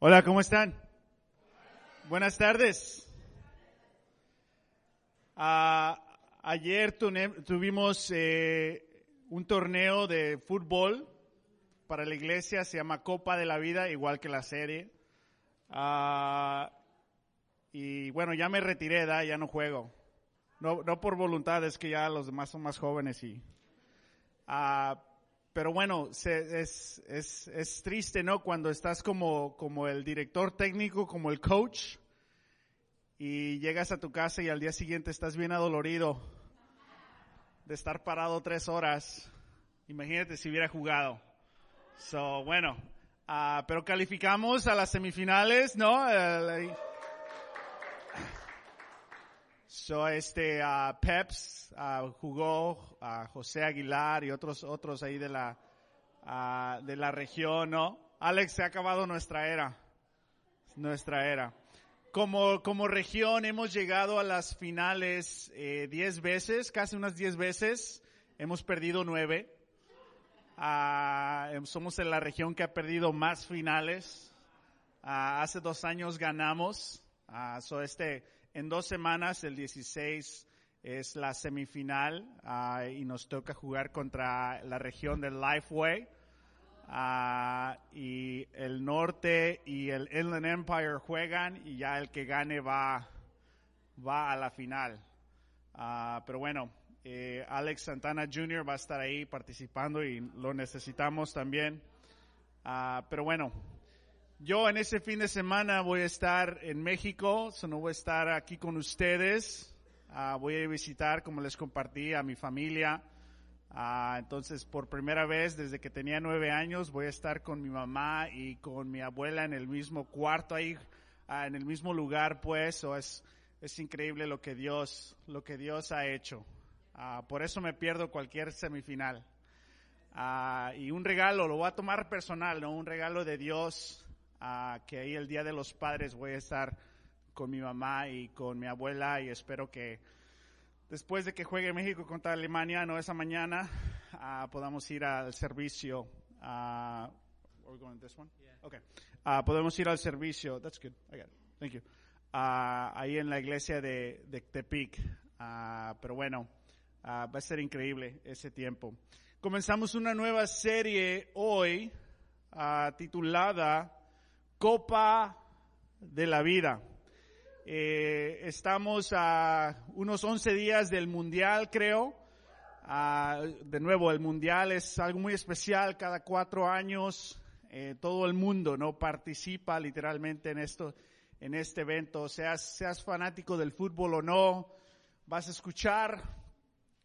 Hola, ¿cómo están? Buenas tardes. Ah, ayer tuvimos eh, un torneo de fútbol para la iglesia, se llama Copa de la Vida, igual que la serie. Ah, y bueno, ya me retiré, ya no juego. No, por voluntad, es que ya los demás son más jóvenes y... Ah, pero bueno, es, es, es, triste, ¿no? Cuando estás como, como el director técnico, como el coach, y llegas a tu casa y al día siguiente estás bien adolorido de estar parado tres horas. Imagínate si hubiera jugado. So, bueno, uh, pero calificamos a las semifinales, ¿no? So, este, uh, Peps uh, jugó a José Aguilar y otros, otros ahí de la, uh, de la región, ¿no? Alex, se ha acabado nuestra era. Nuestra era. Como, como región hemos llegado a las finales eh, diez veces, casi unas diez veces. Hemos perdido nueve. Uh, somos en la región que ha perdido más finales. Uh, hace dos años ganamos. Uh, so este, en dos semanas, el 16, es la semifinal uh, y nos toca jugar contra la región del Lifeway. Uh, y el norte y el Inland Empire juegan y ya el que gane va, va a la final. Uh, pero bueno, eh, Alex Santana Jr. va a estar ahí participando y lo necesitamos también. pero bueno, yo en ese fin de semana voy a estar en México, so no voy a estar aquí con ustedes. Uh, voy a visitar, como les compartí, a mi familia. Uh, entonces, por primera vez desde que tenía nueve años, voy a estar con mi mamá y con mi abuela en el mismo cuarto ahí, uh, en el mismo lugar, pues. O es, es increíble lo que Dios, lo que Dios ha hecho. por eso me pierdo cualquier semifinal. y un regalo, lo voy a tomar personal, ¿no? Un regalo de Dios que ahí el Día de los Padres voy a estar con mi mamá y con mi abuela y espero que después de que juegue México contra Alemania, no esa mañana, uh, podamos ir al servicio. Uh, Okay. Uh, podemos ir al servicio. That's good. I got it. Thank you. ahí en la iglesia de, de Tepic. pero bueno, va a ser increíble ese tiempo. Comenzamos una nueva serie hoy titulada Copa de la Vida. Eh, estamos a unos 11 días del Mundial, creo. Ah, de nuevo, el Mundial es algo muy especial. Cada cuatro años, eh, todo el mundo no participa literalmente en esto, en este evento. Seas, seas fanático del fútbol o no, vas a escuchar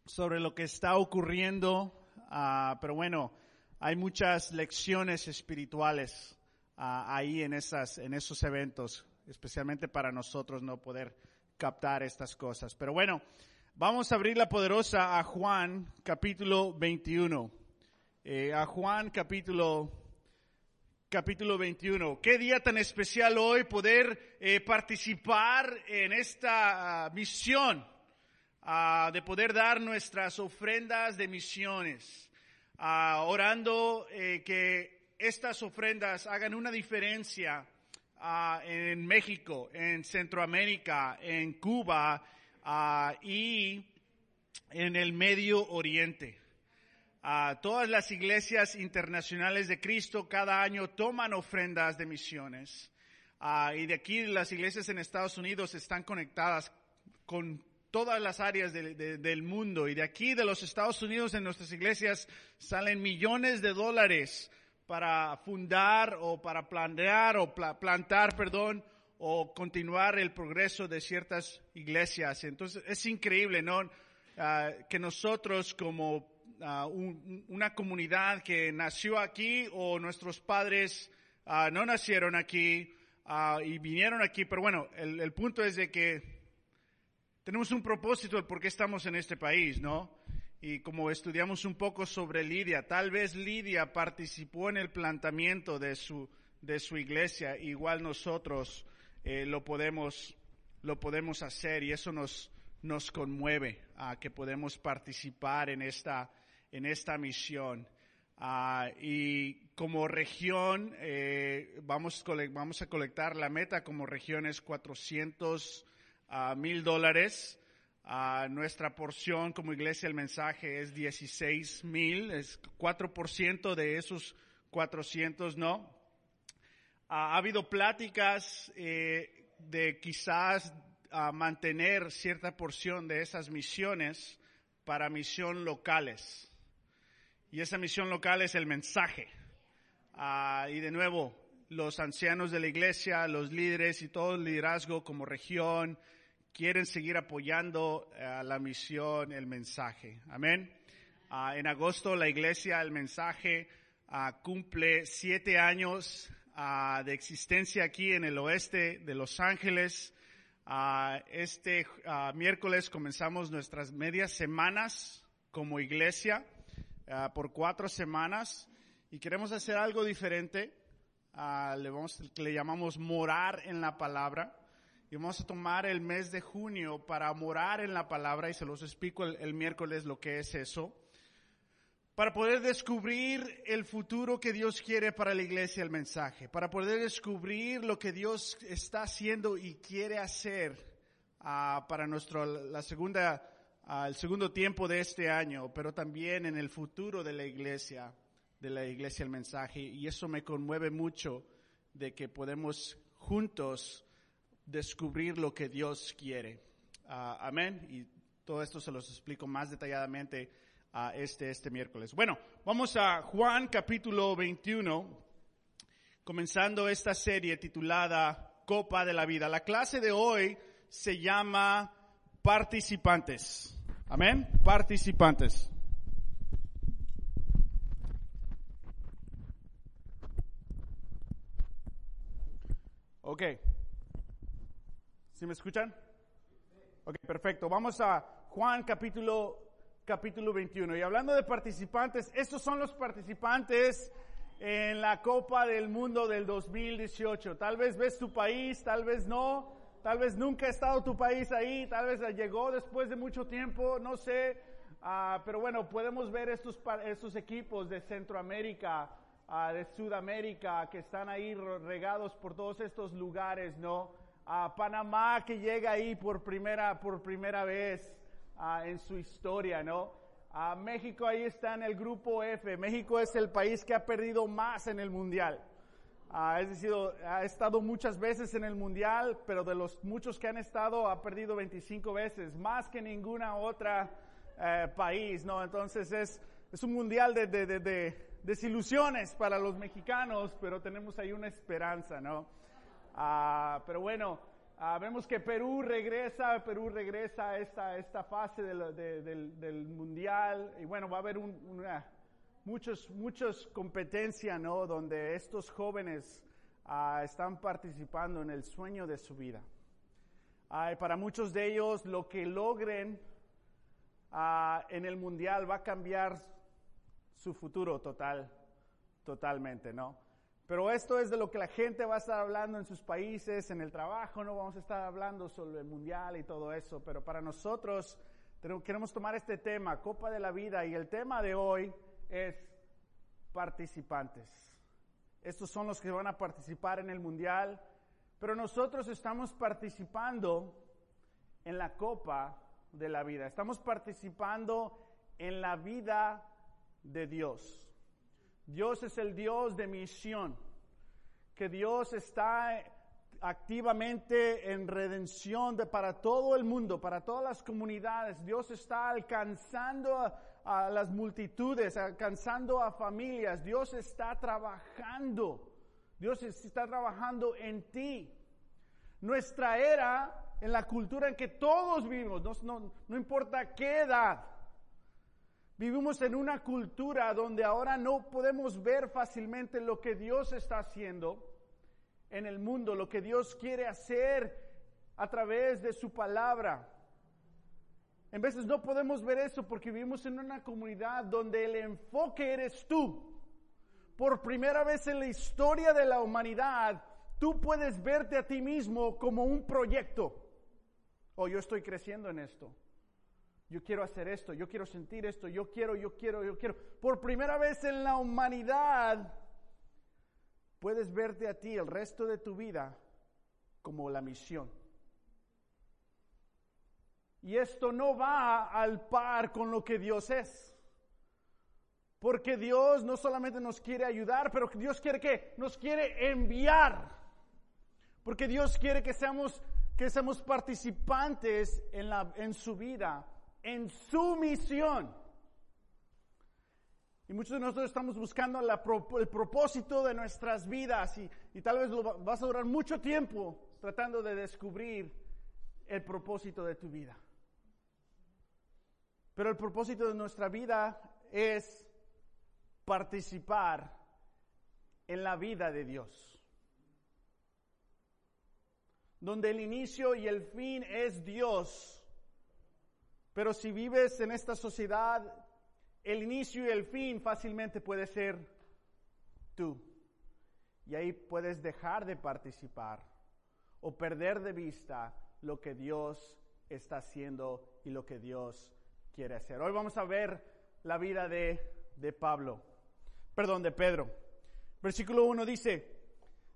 sobre lo que está ocurriendo. Ah, pero bueno, hay muchas lecciones espirituales ahí en, esas, en esos eventos, especialmente para nosotros no poder captar estas cosas. Pero bueno, vamos a abrir la poderosa a Juan capítulo 21. Eh, a Juan capítulo capítulo 21. Qué día tan especial hoy poder eh, participar en esta ah, misión, ah, de poder dar nuestras ofrendas de misiones, ah, orando eh, que estas ofrendas hagan una diferencia uh, en México, en Centroamérica, en Cuba uh, y en el Medio Oriente. Uh, todas las iglesias internacionales de Cristo cada año toman ofrendas de misiones. y de aquí las iglesias en Estados Unidos están conectadas con todas las áreas del mundo. Y de aquí de los Estados Unidos en nuestras iglesias salen millones de dólares para fundar o para planear o plantar, perdón, o continuar el progreso de ciertas iglesias. Entonces es increíble, ¿no? Ah, que nosotros como ah, una comunidad que nació aquí o nuestros padres ah, no nacieron aquí y vinieron aquí, pero bueno, el, el punto es de que tenemos un propósito de por qué estamos en este país, ¿no? Y como estudiamos un poco sobre Lidia, tal vez Lidia participó en el planteamiento de su, de su iglesia, igual nosotros eh, lo, podemos, lo podemos hacer y eso nos, nos conmueve a que podemos participar en esta, en esta misión. Ah, y como región, eh, vamos, vamos a colectar la meta como región es 400 ah, mil dólares. Ah, nuestra porción como iglesia, el mensaje es 16 mil, es 4% de esos 400, ¿no? ha habido pláticas eh, de quizás mantener cierta porción de esas misiones para misión locales. Y esa misión local es el mensaje. Ah, y de nuevo, los ancianos de la iglesia, los líderes y todo el liderazgo como región quieren seguir apoyando a la misión, el mensaje. Amén. Ah, en agosto la iglesia, el mensaje, ah, cumple siete años de existencia aquí en el oeste de Los Ángeles. este miércoles comenzamos nuestras medias semanas como iglesia. Ah, por cuatro semanas y queremos hacer algo diferente. Le, vamos, le llamamos morar en la palabra. Vamos a tomar el mes de junio para morar en la palabra y se los explico el, el miércoles lo que es eso. Para poder descubrir el futuro que Dios quiere para la iglesia, el mensaje. Para poder descubrir lo que Dios está haciendo y quiere hacer uh, para nuestro, la segunda al segundo tiempo de este año, pero también en el futuro de la iglesia, de la iglesia el mensaje. Y eso me conmueve mucho de que podemos juntos descubrir lo que Dios quiere. Ah, amén. Y todo esto se los explico más detalladamente a este, este miércoles. Bueno, vamos a Juan capítulo 21, comenzando esta serie titulada Copa de la Vida. La clase de hoy se llama participantes. Amén. Participantes. Ok. ¿Sí me escuchan? Ok, perfecto. Vamos a Juan capítulo, capítulo 21. Y hablando de participantes, estos son los participantes en la Copa del Mundo del 2018. Tal vez ves tu país, tal vez no. Tal vez nunca ha estado tu país ahí, tal vez llegó después de mucho tiempo, no sé. Ah, pero bueno, podemos ver estos, estos equipos de Centroamérica, ah, de Sudamérica, que están ahí regados por todos estos lugares, ¿no? A Panamá que llega ahí por primera, por primera vez ah, en su historia, ¿no? A México ahí está en el grupo F. México es el país que ha perdido más en el mundial. Ha, ha estado muchas veces en el mundial, pero de los muchos que han estado ha perdido 25 veces, más que ninguna otra eh, país, ¿no? Entonces es, es un mundial de, de, de, desilusiones para los mexicanos, pero tenemos ahí una esperanza, ¿no? Ah, pero bueno, ah, vemos que Perú regresa, Perú regresa a esta, esta fase del, del, mundial, y bueno, va a haber un, una muchos, muchos competencia, ¿no? Donde estos jóvenes ah, están participando en el sueño de su vida. para muchos de ellos, lo que logren en el mundial va a cambiar su futuro total, totalmente, ¿no? Pero esto es de lo que la gente va a estar hablando en sus países, en el trabajo, no vamos a estar hablando sobre el mundial y todo eso, pero para nosotros queremos tomar este tema, Copa de la Vida, y el tema de hoy es participantes. Estos son los que van a participar en el mundial, pero nosotros estamos participando en la copa de la vida. Estamos participando en la vida de Dios. Dios es el Dios de misión, que Dios está activamente en redención de, para todo el mundo, para todas las comunidades. Dios está alcanzando a, las multitudes, alcanzando a familias. Dios está trabajando. Dios está trabajando en ti. Nuestra era, en la cultura en que todos vivimos, no, no importa qué edad, vivimos en una cultura donde ahora no podemos ver fácilmente lo que Dios está haciendo en el mundo, lo que Dios quiere hacer a través de su palabra. En veces no podemos ver eso porque vivimos en una comunidad donde el enfoque eres tú. Por primera vez en la historia de la humanidad, tú puedes verte a ti mismo como un proyecto. O oh, yo estoy creciendo en esto. Yo quiero hacer esto, yo quiero sentir esto, yo quiero, yo quiero, yo quiero. Por primera vez en la humanidad puedes verte a ti el resto de tu vida como la misión. Y esto no va al par con lo que Dios es. Porque Dios no solamente nos quiere ayudar, pero Dios quiere que nos quiere enviar. Porque Dios quiere que seamos, que seamos participantes en, la, en su vida, en su misión. Y muchos de nosotros estamos buscando el propósito de nuestras vidas y, y tal vez lo, vas a durar mucho tiempo tratando de descubrir el propósito de tu vida. Pero el propósito de nuestra vida es participar en la vida de Dios. Donde el inicio y el fin es Dios. Pero si vives en esta sociedad, el inicio y el fin fácilmente puede ser tú. Y ahí puedes dejar de participar o perder de vista lo que Dios está haciendo y lo que Dios quiere hacer. Hoy vamos a ver la vida de, de Pablo, perdón, de Pedro. Versículo 1 dice,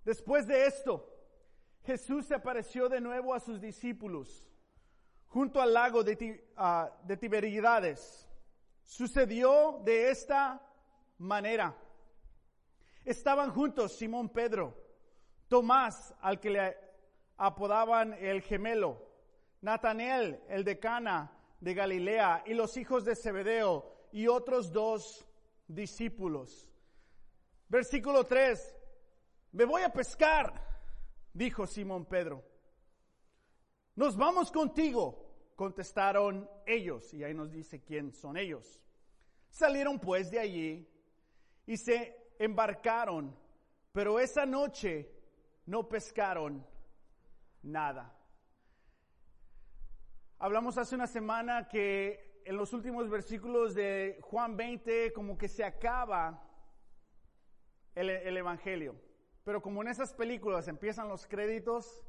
después de esto, Jesús se apareció de nuevo a sus discípulos junto al lago de, uh, de Tiberidades. Sucedió de esta manera. Estaban juntos Simón Pedro, Tomás, al que le apodaban el gemelo, Natanael, el de Cana de Galilea, y los hijos de Zebedeo, y otros dos discípulos. Versículo 3. Me voy a pescar, dijo Simón Pedro. Nos vamos contigo, contestaron ellos, y ahí nos dice quién son ellos. Salieron pues de allí y se embarcaron, pero esa noche no pescaron nada. Hablamos hace una semana que en los últimos versículos de Juan 20 como que se acaba el, Evangelio. Pero como en esas películas empiezan los créditos,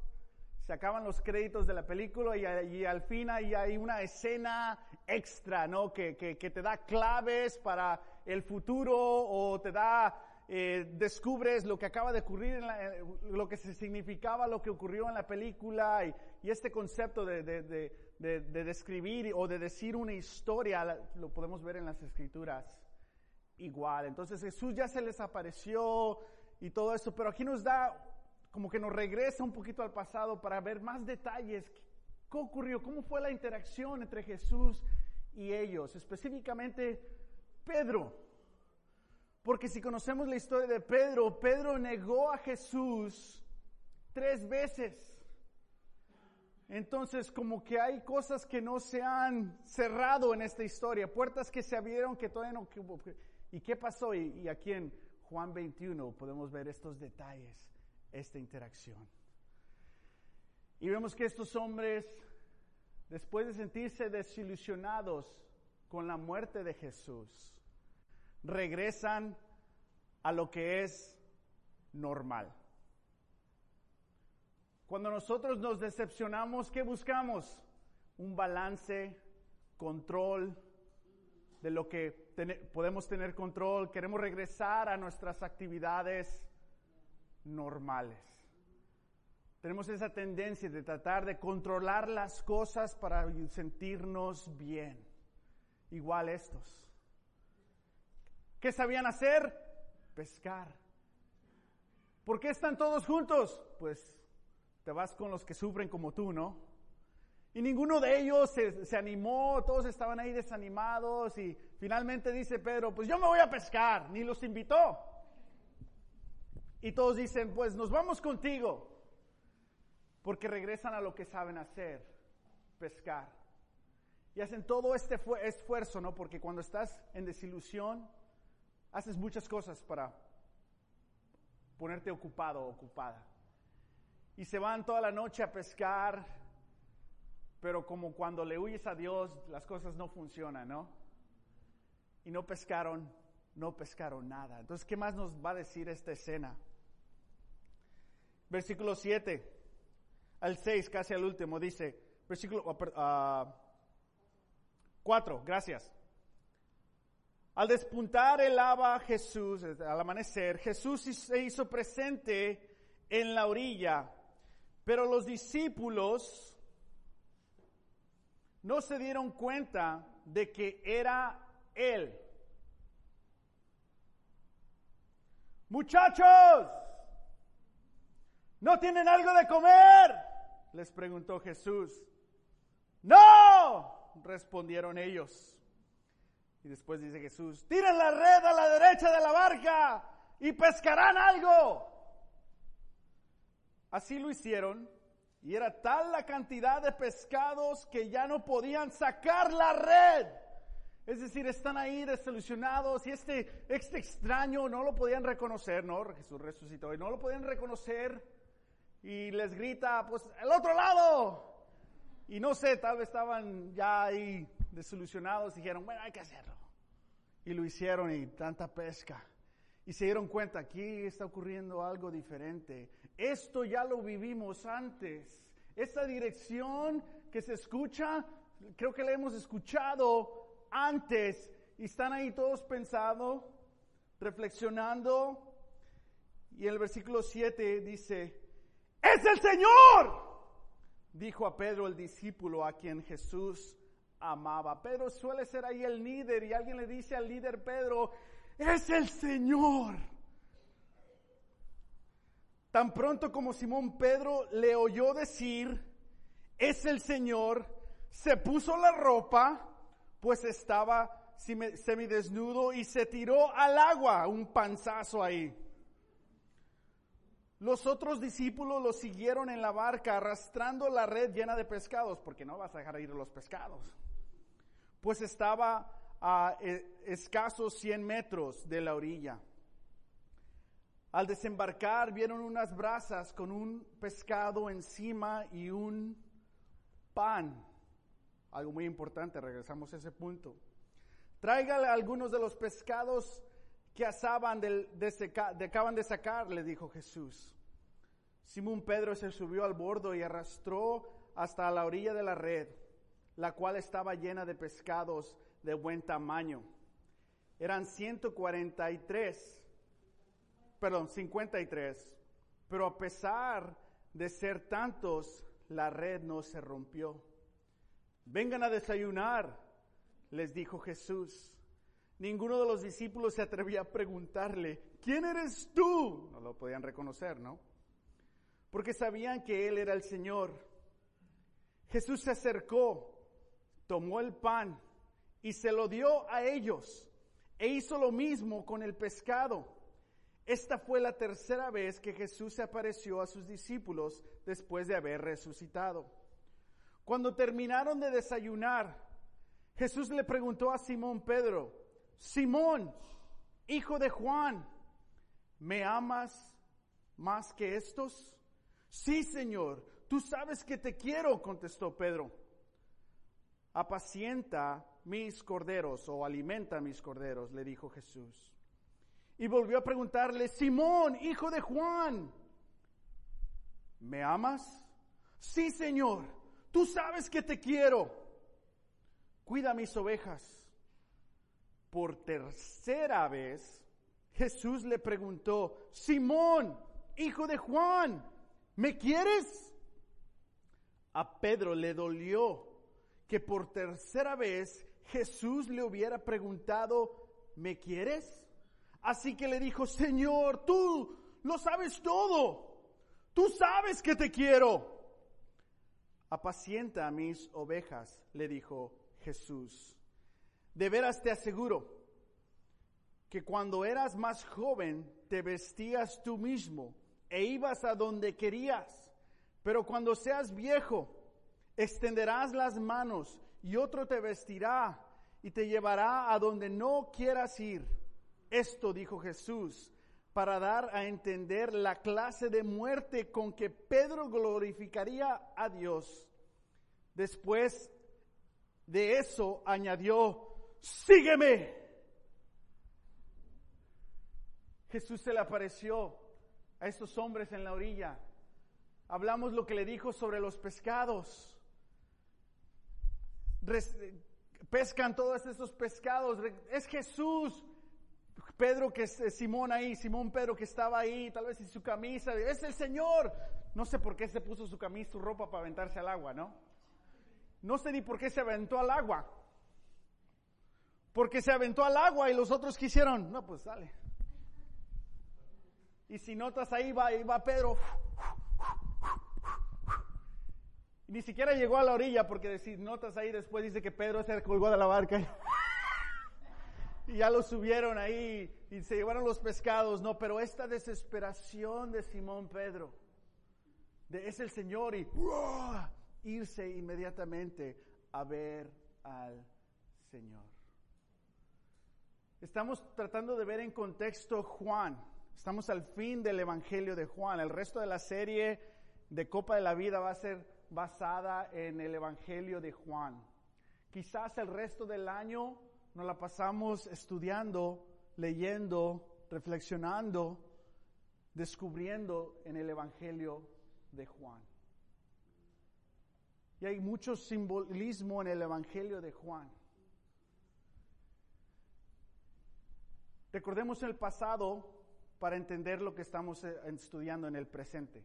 se acaban los créditos de la película y, al fin hay, hay, una escena extra, ¿no? Que, que, que, te da claves para el futuro o te da, eh, descubres lo que acaba de ocurrir, en la, eh, lo que significaba lo que ocurrió en la película y, y este concepto de, de, de, de, describir o de decir una historia, lo podemos ver en las escrituras igual. Entonces Jesús ya se les apareció y todo eso, pero aquí nos da como que nos regresa un poquito al pasado para ver más detalles. ¿Qué ocurrió? ¿Cómo fue la interacción entre Jesús y ellos? Específicamente Pedro. Porque si conocemos la historia de Pedro, Pedro negó a Jesús tres veces. Entonces, como que hay cosas que no se han cerrado en esta historia, puertas que se abrieron que todavía no... ¿Y qué pasó? Y, y aquí en Juan 21 podemos ver estos detalles esta interacción. Y vemos que estos hombres, después de sentirse desilusionados con la muerte de Jesús, regresan a lo que es normal. Cuando nosotros nos decepcionamos, ¿qué buscamos? Un balance, control de lo que podemos tener control. Queremos regresar a nuestras actividades normales. Tenemos esa tendencia de tratar de controlar las cosas para sentirnos bien. Igual estos. ¿Qué sabían hacer? Pescar. ¿Por qué están todos juntos? Pues te vas con los que sufren como tú, ¿no? Y ninguno de ellos se, se, animó, todos estaban ahí desanimados y finalmente dice Pedro, pues yo me voy a pescar, ni los invitó. Y todos dicen, pues nos vamos contigo, porque regresan a lo que saben hacer, pescar. Y hacen todo este esfuerzo, ¿no? Porque cuando estás en desilusión, haces muchas cosas para ponerte ocupado o ocupada. Y se van toda la noche a pescar, pero como cuando le huyes a Dios, las cosas no funcionan, ¿no? Y no pescaron, no pescaron nada. Entonces, ¿qué más nos va a decir esta escena? Versículo 7 al 6, casi al último, dice, versículo, uh, Cuatro, gracias. Al despuntar el lava Jesús, al amanecer, Jesús se hizo presente en la orilla, pero los discípulos no se dieron cuenta de que era Él. Muchachos, ¿no tienen algo de comer? Les preguntó Jesús. No, respondieron ellos. Y después dice Jesús, tiren la red a la derecha de la barca y pescarán algo. Así lo hicieron y era tal la cantidad de pescados que ya no podían sacar la red. Es decir, están ahí desilusionados y este, este extraño no lo podían reconocer, ¿no? Jesús resucitó y no lo podían reconocer y les grita, pues, el otro lado. Y no sé, tal vez estaban ya ahí desilusionados dijeron, bueno, hay que hacerlo. Y lo hicieron y tanta pesca. Y se dieron cuenta, aquí está ocurriendo algo diferente. Esto ya lo vivimos antes. Esta dirección que se escucha, creo que la hemos escuchado antes. Y están ahí todos pensando, reflexionando. Y el versículo 7 dice, es el Señor, dijo a Pedro el discípulo a quien Jesús amaba. Pedro suele ser ahí el líder y alguien le dice al líder Pedro, es el Señor. Tan pronto como Simón Pedro le oyó decir, es el Señor, se puso la ropa, pues estaba semidesnudo y se tiró al agua, un panzazo ahí. Los otros discípulos lo siguieron en la barca arrastrando la red llena de pescados, porque no vas a dejar ir los pescados. Pues estaba a eh, escasos 100 metros de la orilla. Al desembarcar vieron unas brasas con un pescado encima y un pan. Algo muy importante, regresamos a ese punto. Tráigale algunos de los pescados que asaban de, de, acaban de sacar, le dijo Jesús. Simón Pedro se subió al bordo y arrastró hasta la orilla de la red, la cual estaba llena de pescados de buen tamaño. Eran 143, perdón, 53, pero a pesar de ser tantos, la red no se rompió. Vengan a desayunar, les dijo Jesús. Ninguno de los discípulos se atrevía a preguntarle, ¿quién eres tú? No lo podían reconocer, ¿no? Porque sabían que Él era el Señor. Jesús se acercó, tomó el pan y se lo dio a ellos e hizo lo mismo con el pescado. Esta fue la tercera vez que Jesús se apareció a sus discípulos después de haber resucitado. Cuando terminaron de desayunar, Jesús le preguntó a Simón Pedro, Simón, hijo de Juan, ¿me amas más que estos? Sí, Señor, tú sabes que te quiero, contestó Pedro. Apacienta mis corderos o alimenta mis corderos, le dijo Jesús. Y volvió a preguntarle, Simón, hijo de Juan, ¿me amas? Sí, Señor, tú sabes que te quiero. Cuida mis ovejas. Por tercera vez, Jesús le preguntó, Simón, hijo de Juan, ¿me quieres? A Pedro le dolió que por tercera vez Jesús le hubiera preguntado, ¿me quieres? Así que le dijo, Señor, tú lo sabes todo, tú sabes que te quiero. Apacienta a mis ovejas, le dijo Jesús. De veras te aseguro que cuando eras más joven te vestías tú mismo e ibas a donde querías, pero cuando seas viejo extenderás las manos y otro te vestirá y te llevará a donde no quieras ir. Esto dijo Jesús para dar a entender la clase de muerte con que Pedro glorificaría a Dios. Después de eso añadió, sígueme. Jesús se le apareció a estos hombres en la orilla. Hablamos lo que le dijo sobre los pescados. pescan todos estos pescados. Es Jesús. Pedro que es Simón ahí, Simón Pedro que estaba ahí, tal vez en su camisa, es el Señor. No sé por qué se puso su camisa, su ropa para aventarse al agua, ¿no? No sé ni por qué se aventó al agua. Porque se aventó al agua y los otros quisieron, no, pues sale. Y si notas ahí va, Pedro. Ni siquiera llegó a la orilla porque si notas ahí después dice que Pedro se colgó de la barca. y ya lo subieron ahí y se llevaron los pescados. No, pero esta desesperación de Simón Pedro, de es el Señor y irse inmediatamente a ver al Señor. Estamos tratando de ver en contexto Juan. Estamos al fin del Evangelio de Juan. El resto de la serie de Copa de la Vida va a ser basada en el Evangelio de Juan. Quizás el resto del año nos la pasamos estudiando, leyendo, reflexionando, descubriendo en el Evangelio de Juan. Y hay mucho simbolismo en el Evangelio de Juan. Recordemos el pasado para entender lo que estamos eh, estudiando en el presente.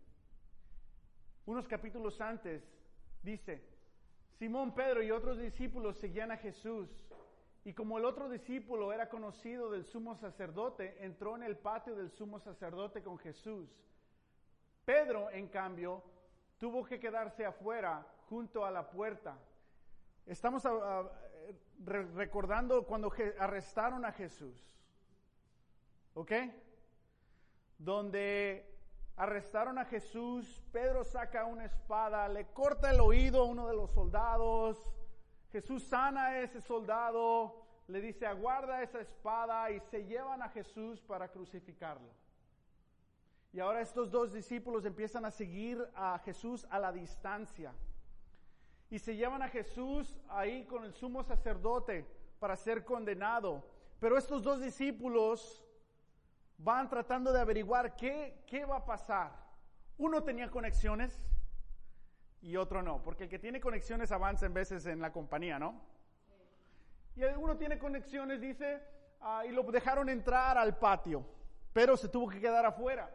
Unos capítulos antes dice, Simón Pedro y otros discípulos seguían a Jesús y como el otro discípulo era conocido del sumo sacerdote, entró en el patio del sumo sacerdote con Jesús. Pedro, en cambio, tuvo que quedarse afuera junto a la puerta. Estamos ah, ah, recordando cuando arrestaron a Jesús. ¿Ok? Donde arrestaron a Jesús, Pedro saca una espada, le corta el oído a uno de los soldados, Jesús sana a ese soldado, le dice aguarda esa espada y se llevan a Jesús para crucificarlo. Y ahora estos dos discípulos empiezan a seguir a Jesús a la distancia. Y se llevan a Jesús ahí con el sumo sacerdote para ser condenado. Pero estos dos discípulos van tratando de averiguar qué, qué va a pasar. Uno tenía conexiones y otro no, porque el que tiene conexiones avanza en veces en la compañía, ¿no? Y uno tiene conexiones, dice, ah, y lo dejaron entrar al patio, pero se tuvo que quedar afuera.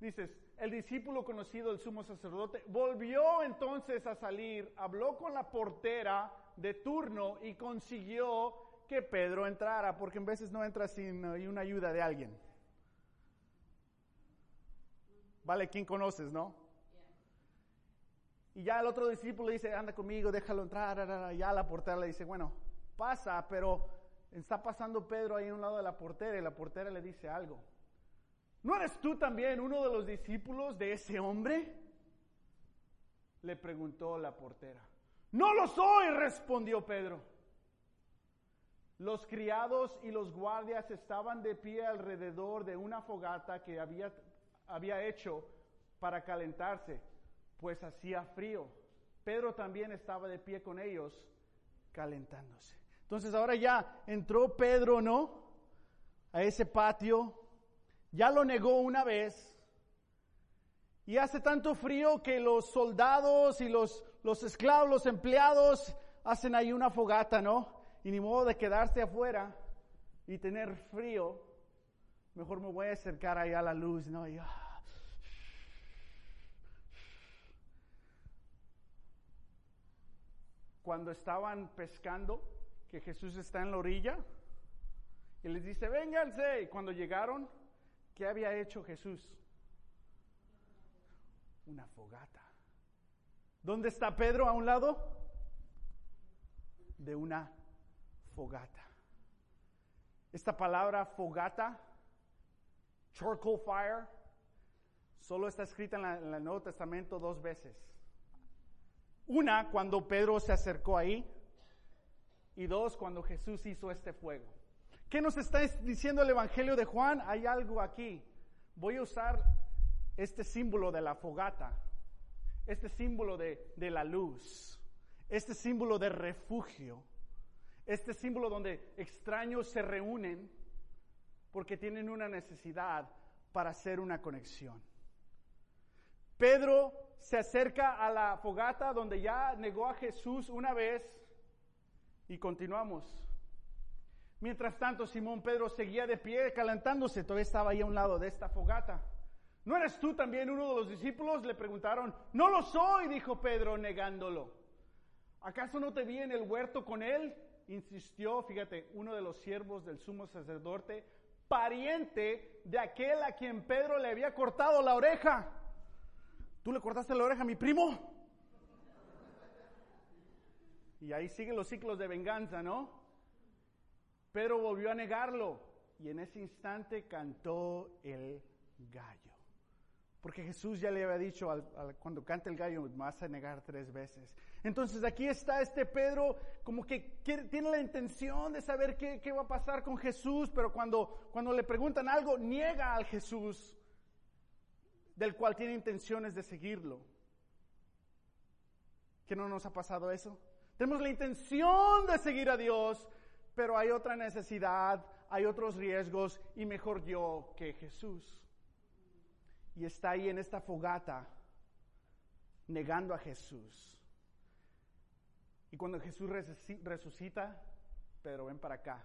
Dices, el discípulo conocido del sumo sacerdote volvió entonces a salir, habló con la portera de turno y consiguió que Pedro entrara, porque en veces no entra sin uh, una ayuda de alguien. Vale, ¿quién conoces, no? Y ya el otro discípulo dice, anda conmigo, déjalo entrar. Ya la portera le dice, bueno, pasa, pero está pasando Pedro ahí a un lado de la portera y la portera le dice algo. ¿No eres tú también uno de los discípulos de ese hombre? Le preguntó la portera. No lo soy, respondió Pedro. Los criados y los guardias estaban de pie alrededor de una fogata que había, había hecho para calentarse, pues hacía frío. Pedro también estaba de pie con ellos, calentándose. Entonces ahora ya entró Pedro, ¿no? A ese patio, ya lo negó una vez, y hace tanto frío que los soldados y los, los esclavos, los empleados, hacen ahí una fogata, ¿no? Y ni modo de quedarse afuera y tener frío, mejor me voy a acercar ahí a la luz, ¿no? Ah. Cuando estaban pescando, que Jesús está en la orilla, y les dice, vénganse. Y cuando llegaron, ¿qué había hecho Jesús? Una fogata. ¿Dónde está Pedro a un lado? De una fogata. Esta palabra fogata, charcoal fire, solo está escrita en, el Nuevo Testamento dos veces. Una, cuando Pedro se acercó ahí, y dos, cuando Jesús hizo este fuego. ¿Qué nos está diciendo el Evangelio de Juan? Hay algo aquí. Voy a usar este símbolo de la fogata, este símbolo de, de la luz, este símbolo de refugio este símbolo donde extraños se reúnen porque tienen una necesidad para hacer una conexión. Pedro se acerca a la fogata donde ya negó a Jesús una vez Y continuamos. Mientras tanto, Simón Pedro seguía de pie, calentándose, todavía estaba ahí a un lado de esta fogata. ¿No eres tú también uno de los discípulos? Le preguntaron. No lo soy, dijo Pedro, negándolo. ¿Acaso no te vi en el huerto con él? Insistió, fíjate, uno de los siervos del sumo sacerdote, pariente de aquel a quien Pedro le había cortado la oreja. ¿Tú le cortaste la oreja a mi primo? Y ahí siguen los ciclos de venganza, ¿no? Pedro volvió a negarlo y en ese instante cantó el gallo. Porque Jesús ya le había dicho, cuando cante el gallo, vas a negar tres veces. Entonces aquí está este Pedro, como que tiene la intención de saber qué, qué, va a pasar con Jesús, pero cuando, cuando le preguntan algo, niega al Jesús, del cual tiene intenciones de seguirlo. ¿Qué no nos ha pasado eso? Tenemos la intención de seguir a Dios, pero hay otra necesidad, hay otros riesgos y mejor yo que Jesús y está ahí en esta fogata negando a Jesús. Y cuando Jesús resucita, Pedro, ven para acá.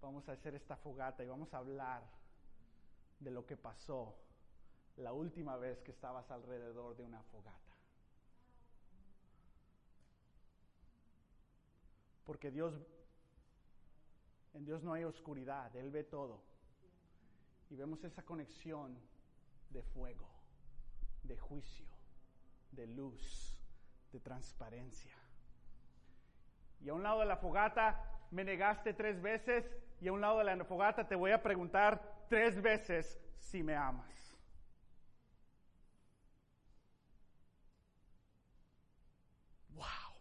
Vamos a hacer esta fogata y vamos a hablar de lo que pasó la última vez que estabas alrededor de una fogata. Porque Dios, en Dios no hay oscuridad, Él ve todo y vemos esa conexión de fuego, de juicio, de luz, de transparencia. Y a un lado de la fogata me negaste tres veces y a un lado de la fogata te voy a preguntar tres veces si me amas. Wow.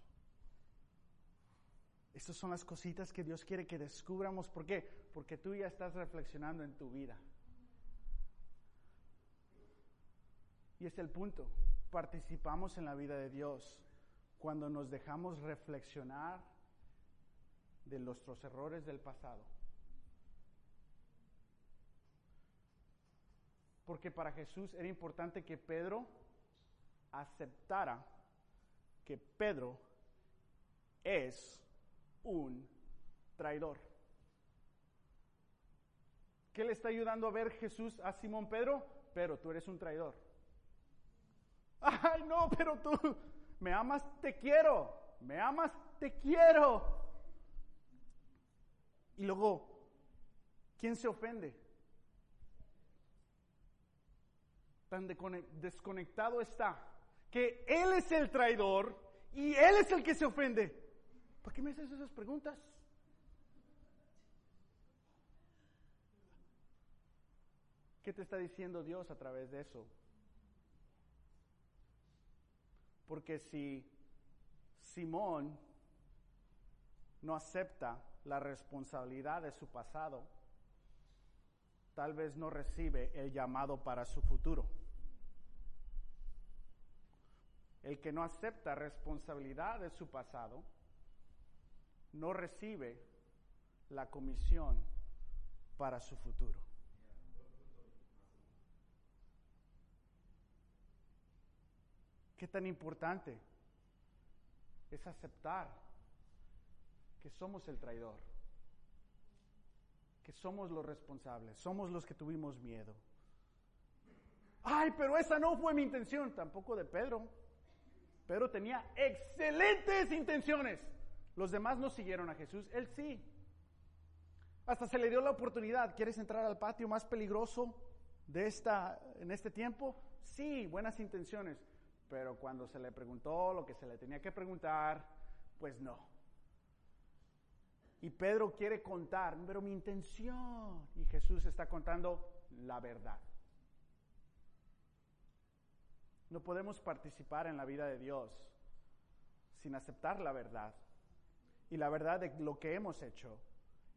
Estas son las cositas que Dios quiere que descubramos. ¿Por qué? Porque tú ya estás reflexionando en tu vida. Y es el punto. Participamos en la vida de Dios cuando nos dejamos reflexionar de nuestros errores del pasado. Porque para Jesús era importante que Pedro aceptara que Pedro es un traidor. ¿Qué le está ayudando a ver Jesús a Simón Pedro? Pero tú eres un traidor. Ay, no, pero tú me amas, te quiero. Me amas, te quiero. Y luego, ¿quién se ofende? Tan desconectado está que Él es el traidor y Él es el que se ofende. ¿Por qué me haces esas preguntas? ¿Qué te está diciendo Dios a través de eso? Porque si Simón no acepta la responsabilidad de su pasado, tal vez no recibe el llamado para su futuro. El que no acepta responsabilidad de su pasado, no recibe la comisión para su futuro. ¿Qué tan importante es aceptar que somos el traidor? Que somos los responsables, somos los que tuvimos miedo. Ay, pero esa no fue mi intención, tampoco de Pedro. Pedro tenía excelentes intenciones. Los demás no siguieron a Jesús, él sí. Hasta se le dio la oportunidad. ¿Quieres entrar al patio más peligroso de esta en este tiempo? Sí, buenas intenciones pero cuando se le preguntó lo que se le tenía que preguntar, pues no. Y Pedro quiere contar, pero mi intención, y Jesús está contando la verdad. No podemos participar en la vida de Dios sin aceptar la verdad. Y la verdad de lo que hemos hecho.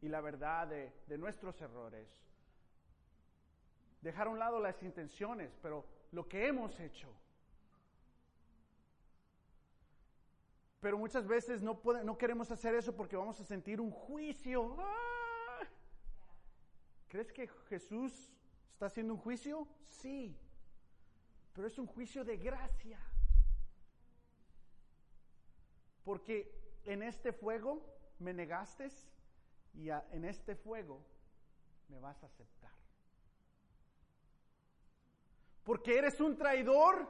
Y la verdad de, nuestros errores. Dejar a un lado las intenciones, pero lo que hemos hecho. Pero muchas veces no, no queremos hacer eso porque vamos a sentir un juicio. ¡Ah! ¿Crees que Jesús está haciendo un juicio? Sí, pero es un juicio de gracia. Porque en este fuego me negaste y en este fuego me vas a aceptar. Porque eres un traidor,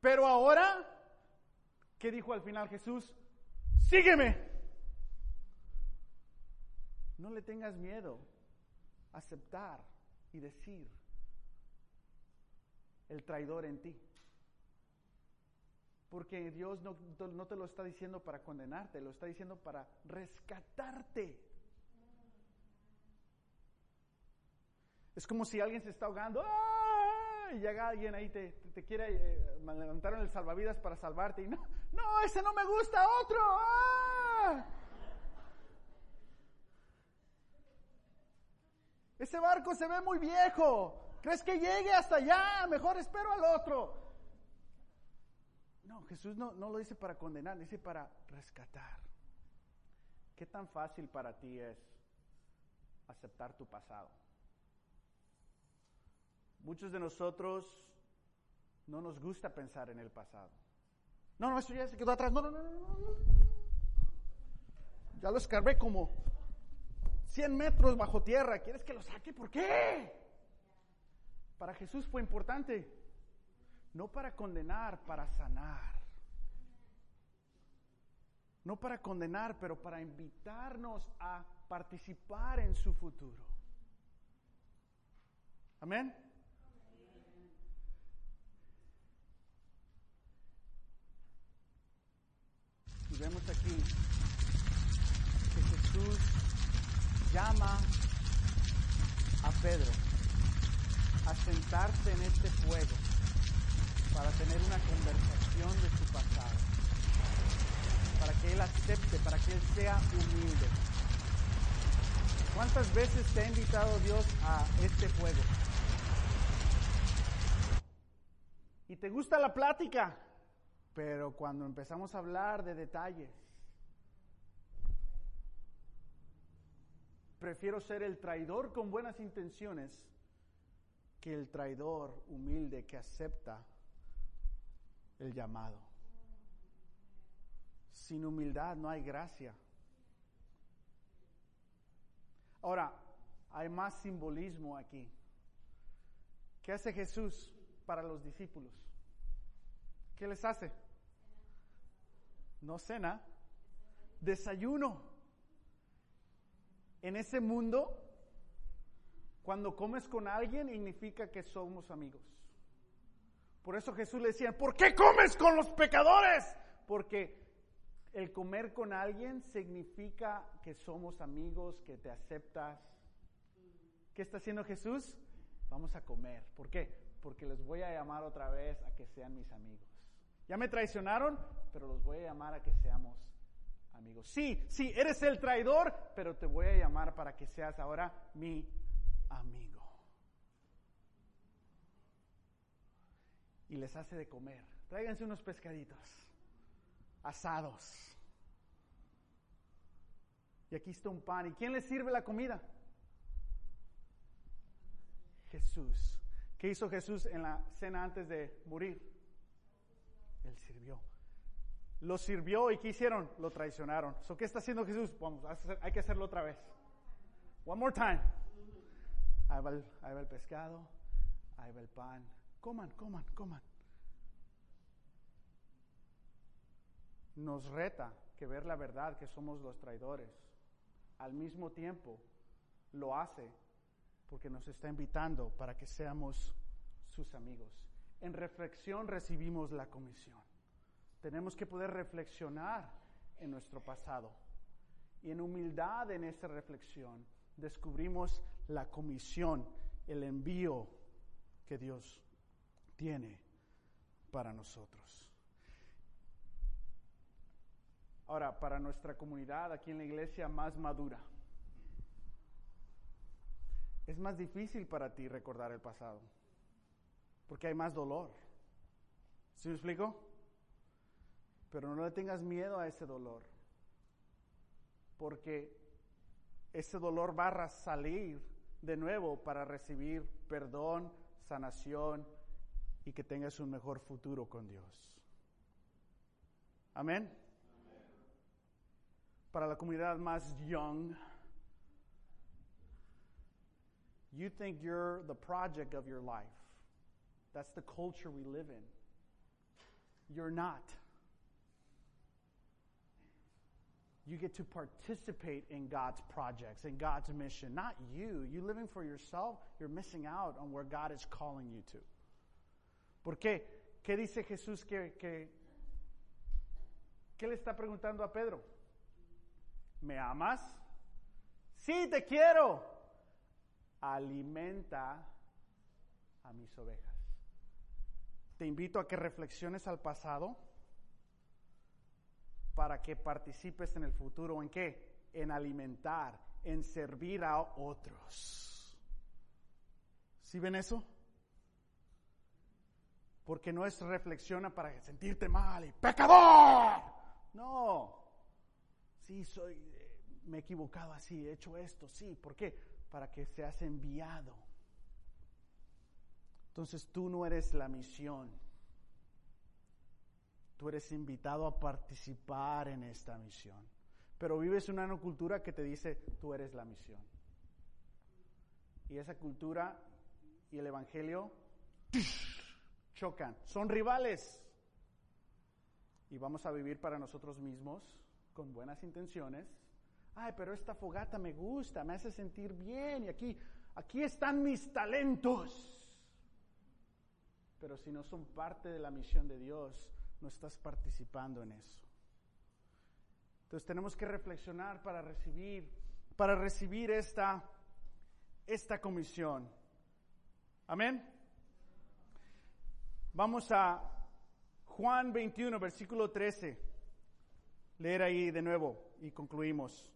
pero ahora, ¿qué dijo al final Jesús? Sígueme. No le tengas miedo a aceptar y decir el traidor en ti. Porque Dios no, no, te lo está diciendo para condenarte, lo está diciendo para rescatarte. Es como si alguien se está ahogando ¡ah! Y llega alguien ahí, te, te quiere eh, levantar en el salvavidas para salvarte y no, no, ese no me gusta, otro. ¡ah! Ese barco se ve muy viejo. ¿Crees que llegue hasta allá? Mejor espero al otro. No, Jesús no, no lo dice para condenar, dice para rescatar. ¿Qué tan fácil para ti es aceptar tu pasado? Muchos de nosotros no nos gusta pensar en el pasado. No, no, eso ya se quedó atrás. No, no, no, no, no. Ya lo escarbé como 100 metros bajo tierra. ¿Quieres que lo saque? ¿Por qué? Para Jesús fue importante. No para condenar, para sanar. No para condenar, pero para invitarnos a participar en su futuro. Amén. Y vemos aquí que Jesús llama a Pedro a sentarse en este fuego para tener una conversación de su pasado, para que él acepte, para que él sea humilde. ¿Cuántas veces te ha invitado Dios a este fuego? Y te gusta la plática, pero cuando empezamos a hablar de detalles, prefiero ser el traidor con buenas intenciones que el traidor humilde que acepta el llamado. Sin humildad no hay gracia. Ahora, hay más simbolismo aquí. ¿Qué hace Jesús para los discípulos? ¿Qué les hace? No cena, desayuno. En ese mundo, cuando comes con alguien, significa que somos amigos. Por eso Jesús le decía, ¿por qué comes con los pecadores? Porque el comer con alguien significa que somos amigos, que te aceptas. ¿Qué está haciendo Jesús? Vamos a comer. ¿Por qué? Porque les voy a llamar otra vez a que sean mis amigos. Ya me traicionaron, pero los voy a llamar a que seamos amigos. Sí, sí, eres el traidor, pero te voy a llamar para que seas ahora mi amigo. Y les hace de comer. Tráiganse unos pescaditos asados. Y aquí está un pan. ¿Y quién les sirve la comida? Jesús. ¿Qué hizo Jesús en la cena antes de morir? Él sirvió. Lo sirvió y ¿qué hicieron? Lo traicionaron. ¿So, ¿Qué está haciendo Jesús? Vamos, hay que hacerlo otra vez. One more time. Ahí el, ahí va el pescado, ahí va el pan. Coman, coman, coman. Nos reta que ver la verdad que somos los traidores. Al mismo tiempo, lo hace porque nos está invitando para que seamos sus amigos en reflexión recibimos la comisión. Tenemos que poder reflexionar en nuestro pasado. Y en humildad en esa reflexión descubrimos la comisión, el envío que Dios tiene para nosotros. Ahora, para nuestra comunidad aquí en la iglesia más madura, es más difícil para ti recordar el pasado porque hay más dolor. ¿Sí me explico? Pero no le tengas miedo a ese dolor, porque ese dolor va a salir de nuevo para recibir perdón, sanación y que tengas un mejor futuro con Dios. Amén. para la comunidad más young, you think you're the project of your life. That's the culture we live in. You're not. You get to participate in God's projects, in God's mission, not you. You living for yourself, you're missing out on where God is calling you to. ¿Por qué? ¿Qué dice Jesús que, que ¿Qué le está preguntando a Pedro? ¿Me amas? Sí, te quiero. Alimenta a mis ovejas. Te invito a que reflexiones al pasado para que participes en el futuro. ¿En qué? En alimentar, en servir a otros. ¿Sí ven eso? Porque no es reflexiona para sentirte mal y pecador. No. Sí, soy, eh, me he equivocado así, he hecho esto, sí. ¿Por qué? Para que seas enviado. Entonces tú no eres la misión. Tú eres invitado a participar en esta misión. Pero vives una cultura que te dice, tú eres la misión. Y esa cultura y el Evangelio chocan. Son rivales. Y vamos a vivir para nosotros mismos con buenas intenciones. Ay, pero esta fogata me gusta, me hace sentir bien y aquí, aquí están mis talentos. Pero si no son parte de la misión de Dios, no estás participando en eso. Entonces tenemos que reflexionar para recibir, para recibir esta, esta comisión. Amén. Vamos a Juan 21, versículo 13. Leer ahí de nuevo y concluimos.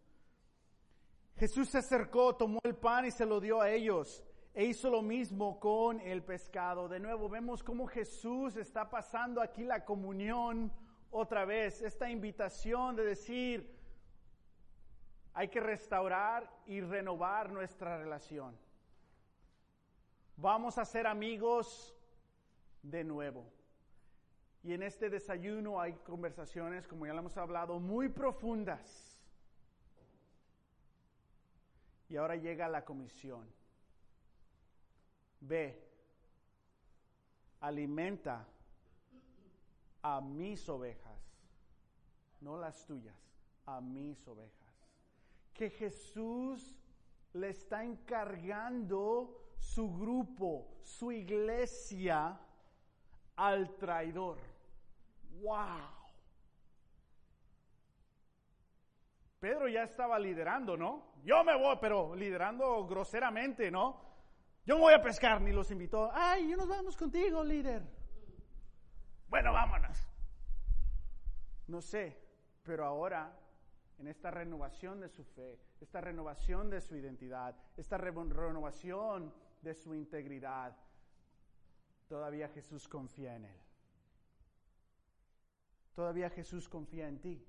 Jesús se acercó, tomó el pan y se lo dio a ellos e hizo lo mismo con el pescado. De nuevo vemos cómo Jesús está pasando aquí la comunión otra vez, esta invitación de decir, hay que restaurar y renovar nuestra relación. Vamos a ser amigos de nuevo. Y en este desayuno hay conversaciones, como ya lo hemos hablado, muy profundas. Y ahora llega la comisión. Ve, alimenta a mis ovejas, no las tuyas, a mis ovejas. Que Jesús le está encargando su grupo, su iglesia, al traidor. ¡Wow! Pedro ya estaba liderando, ¿no? Yo me voy, pero liderando groseramente, ¿no? Yo no voy a pescar, ni los invitó. Ay, yo nos vamos contigo, líder. Bueno, vámonos. No sé, pero ahora, en esta renovación de su fe, esta renovación de su identidad, esta renovación de su integridad, todavía Jesús confía en él. Todavía Jesús confía en ti.